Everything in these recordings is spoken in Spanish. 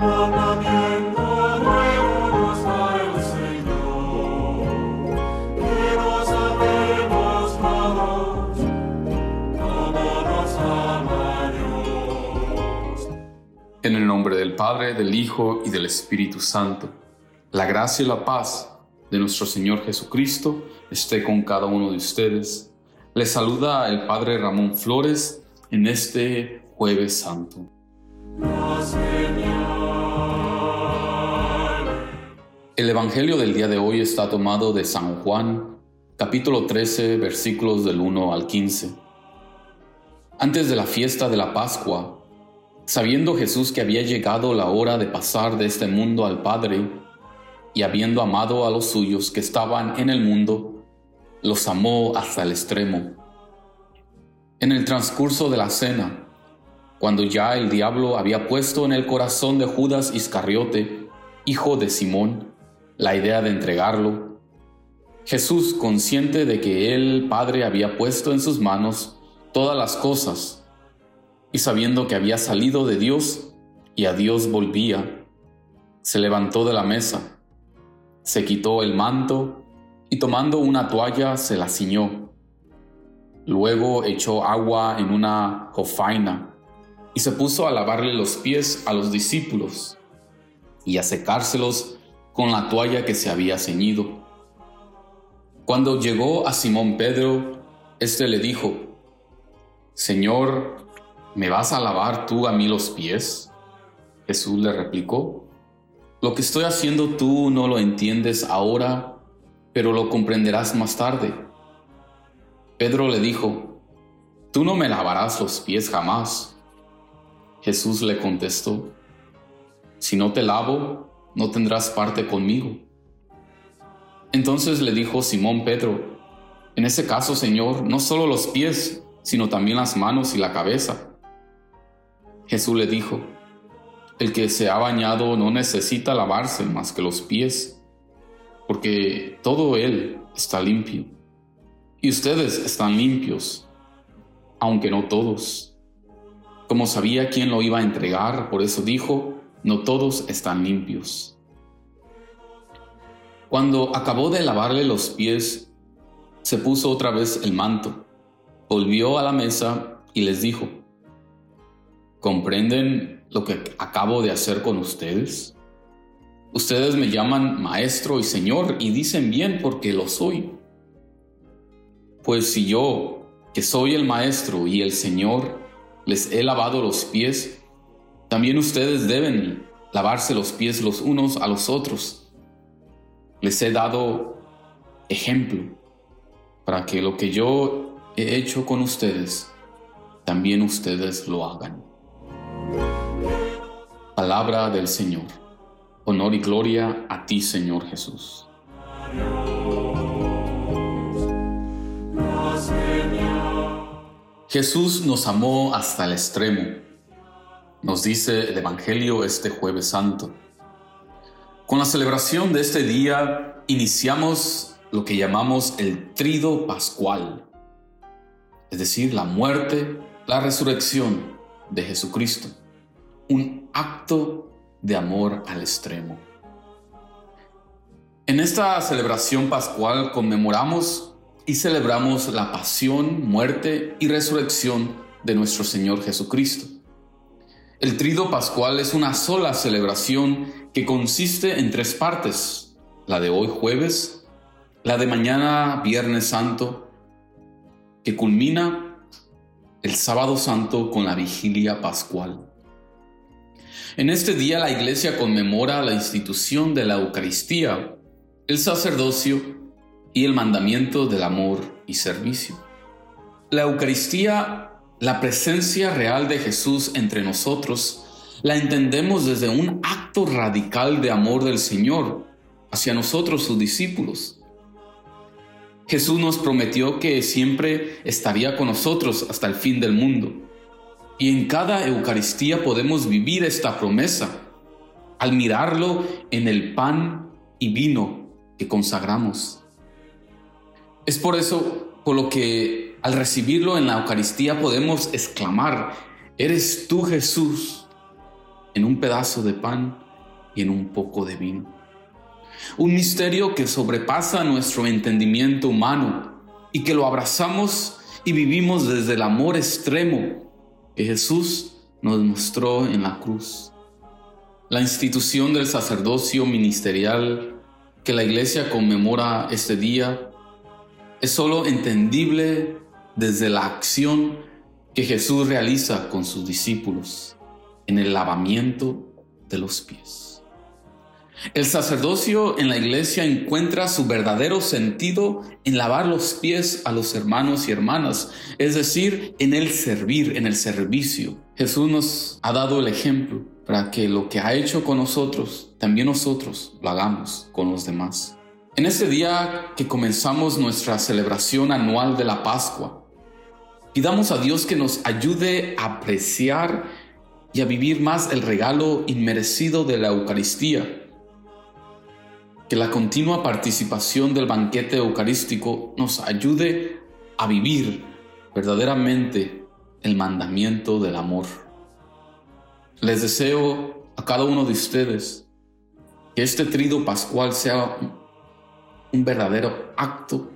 En el nombre del Padre, del Hijo y del Espíritu Santo, la gracia y la paz de nuestro Señor Jesucristo esté con cada uno de ustedes. Les saluda el Padre Ramón Flores en este jueves santo. El Evangelio del día de hoy está tomado de San Juan, capítulo 13, versículos del 1 al 15. Antes de la fiesta de la Pascua, Sabiendo Jesús que había llegado la hora de pasar de este mundo al Padre, y habiendo amado a los suyos que estaban en el mundo, los amó hasta el extremo. En el transcurso de la cena, cuando ya el diablo había puesto en el corazón de Judas Iscariote, hijo de Simón, la idea de entregarlo, Jesús, consciente de que el Padre había puesto en sus manos todas las cosas, y sabiendo que había salido de Dios y a Dios volvía, se levantó de la mesa, se quitó el manto y tomando una toalla se la ciñó. Luego echó agua en una jofaina y se puso a lavarle los pies a los discípulos y a secárselos con la toalla que se había ceñido. Cuando llegó a Simón Pedro, éste le dijo, Señor, ¿Me vas a lavar tú a mí los pies? Jesús le replicó, Lo que estoy haciendo tú no lo entiendes ahora, pero lo comprenderás más tarde. Pedro le dijo, Tú no me lavarás los pies jamás. Jesús le contestó, Si no te lavo, no tendrás parte conmigo. Entonces le dijo Simón Pedro, En ese caso, Señor, no solo los pies, sino también las manos y la cabeza. Jesús le dijo, el que se ha bañado no necesita lavarse más que los pies, porque todo él está limpio. Y ustedes están limpios, aunque no todos. Como sabía quién lo iba a entregar, por eso dijo, no todos están limpios. Cuando acabó de lavarle los pies, se puso otra vez el manto, volvió a la mesa y les dijo, ¿Comprenden lo que acabo de hacer con ustedes? Ustedes me llaman maestro y señor y dicen bien porque lo soy. Pues si yo, que soy el maestro y el señor, les he lavado los pies, también ustedes deben lavarse los pies los unos a los otros. Les he dado ejemplo para que lo que yo he hecho con ustedes, también ustedes lo hagan. Palabra del Señor. Honor y gloria a ti, Señor Jesús. Jesús nos amó hasta el extremo, nos dice el Evangelio este jueves santo. Con la celebración de este día iniciamos lo que llamamos el trido pascual, es decir, la muerte, la resurrección de Jesucristo un acto de amor al extremo. En esta celebración pascual conmemoramos y celebramos la pasión, muerte y resurrección de nuestro Señor Jesucristo. El trido pascual es una sola celebración que consiste en tres partes, la de hoy jueves, la de mañana viernes santo, que culmina el sábado santo con la vigilia pascual. En este día la iglesia conmemora la institución de la Eucaristía, el sacerdocio y el mandamiento del amor y servicio. La Eucaristía, la presencia real de Jesús entre nosotros, la entendemos desde un acto radical de amor del Señor hacia nosotros, sus discípulos. Jesús nos prometió que siempre estaría con nosotros hasta el fin del mundo. Y en cada Eucaristía podemos vivir esta promesa al mirarlo en el pan y vino que consagramos. Es por eso por lo que al recibirlo en la Eucaristía podemos exclamar, eres tú Jesús, en un pedazo de pan y en un poco de vino. Un misterio que sobrepasa nuestro entendimiento humano y que lo abrazamos y vivimos desde el amor extremo que Jesús nos mostró en la cruz. La institución del sacerdocio ministerial que la iglesia conmemora este día es sólo entendible desde la acción que Jesús realiza con sus discípulos en el lavamiento de los pies. El sacerdocio en la iglesia encuentra su verdadero sentido en lavar los pies a los hermanos y hermanas, es decir, en el servir, en el servicio. Jesús nos ha dado el ejemplo para que lo que ha hecho con nosotros, también nosotros lo hagamos con los demás. En este día que comenzamos nuestra celebración anual de la Pascua, pidamos a Dios que nos ayude a apreciar y a vivir más el regalo inmerecido de la Eucaristía. Que la continua participación del banquete eucarístico nos ayude a vivir verdaderamente el mandamiento del amor. Les deseo a cada uno de ustedes que este trido pascual sea un verdadero acto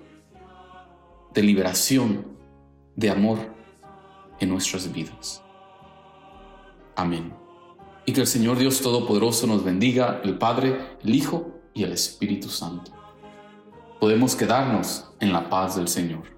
de liberación, de amor en nuestras vidas. Amén. Y que el Señor Dios Todopoderoso nos bendiga, el Padre, el Hijo y el Espíritu Santo. Podemos quedarnos en la paz del Señor.